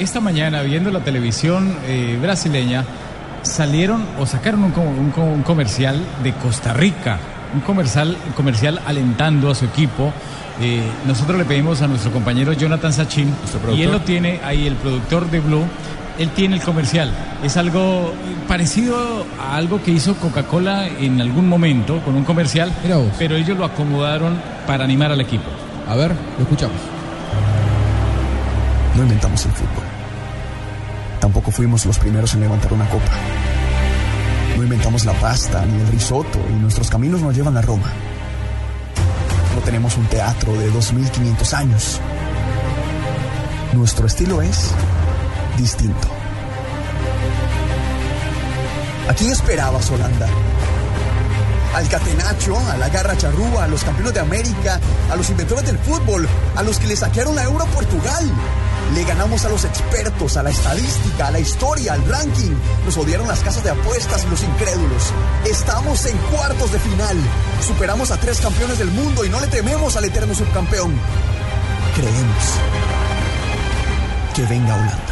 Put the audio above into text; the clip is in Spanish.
esta mañana viendo la televisión eh, brasileña, salieron o sacaron un, un, un, comercial de Costa Rica, un comercial, comercial alentando a su equipo. Eh, nosotros le pedimos a nuestro compañero Jonathan Sachin, y él lo tiene ahí, el productor de Blue, él tiene el comercial. Es algo parecido a algo que hizo Coca-Cola en algún momento con un comercial, pero ellos lo acomodaron para animar al equipo. A ver, lo escuchamos. No inventamos el fútbol. Tampoco fuimos los primeros en levantar una copa. No inventamos la pasta ni el risotto y nuestros caminos nos llevan a Roma. No tenemos un teatro de 2500 años. Nuestro estilo es distinto. ¿A quién esperabas, Holanda? Al Catenacho, a la Garra Charrúa, a los campeones de América, a los inventores del fútbol, a los que le saquearon la euro a Portugal. Le ganamos a los expertos, a la estadística, a la historia, al ranking. Nos odiaron las casas de apuestas y los incrédulos. Estamos en cuartos de final. Superamos a tres campeones del mundo y no le tememos al eterno subcampeón. Creemos que venga Holanda.